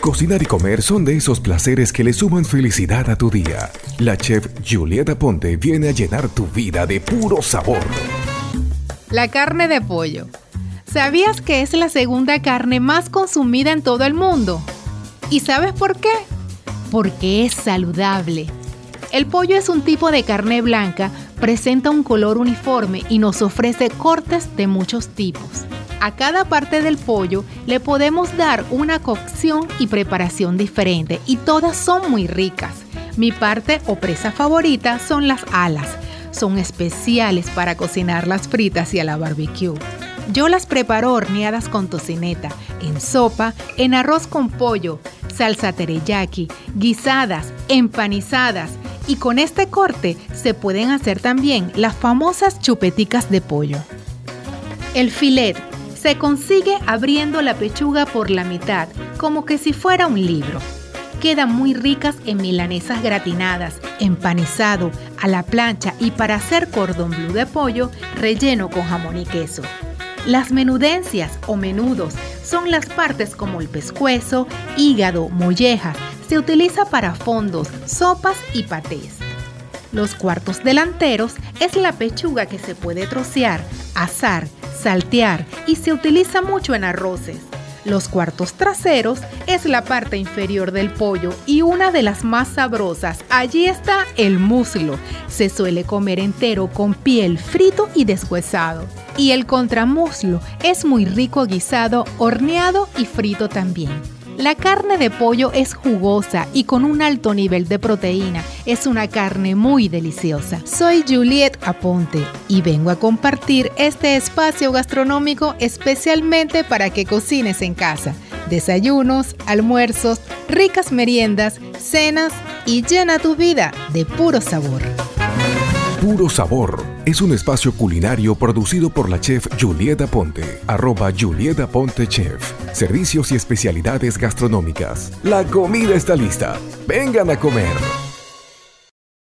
Cocinar y comer son de esos placeres que le suman felicidad a tu día. La chef Julieta Ponte viene a llenar tu vida de puro sabor. La carne de pollo. ¿Sabías que es la segunda carne más consumida en todo el mundo? ¿Y sabes por qué? Porque es saludable. El pollo es un tipo de carne blanca, presenta un color uniforme y nos ofrece cortes de muchos tipos. A cada parte del pollo le podemos dar una cocción y preparación diferente y todas son muy ricas. Mi parte o presa favorita son las alas. Son especiales para cocinarlas fritas y a la barbecue. Yo las preparo horneadas con tocineta, en sopa, en arroz con pollo, salsa teriyaki, guisadas, empanizadas y con este corte se pueden hacer también las famosas chupeticas de pollo. El filet se consigue abriendo la pechuga por la mitad, como que si fuera un libro. Quedan muy ricas en milanesas gratinadas, empanizado, a la plancha y para hacer cordón blue de pollo relleno con jamón y queso. Las menudencias o menudos son las partes como el pescuezo, hígado, mollejas. Se utiliza para fondos, sopas y patés. Los cuartos delanteros es la pechuga que se puede trocear, asar, saltear y se utiliza mucho en arroces. Los cuartos traseros es la parte inferior del pollo y una de las más sabrosas. Allí está el muslo. Se suele comer entero con piel, frito y deshuesado. Y el contramuslo es muy rico guisado, horneado y frito también. La carne de pollo es jugosa y con un alto nivel de proteína. Es una carne muy deliciosa. Soy Juliet Aponte y vengo a compartir este espacio gastronómico especialmente para que cocines en casa. Desayunos, almuerzos, ricas meriendas, cenas y llena tu vida de puro sabor. Puro Sabor es un espacio culinario producido por la chef Julieta Ponte, arroba Julieta Ponte Chef. Servicios y especialidades gastronómicas. La comida está lista. Vengan a comer.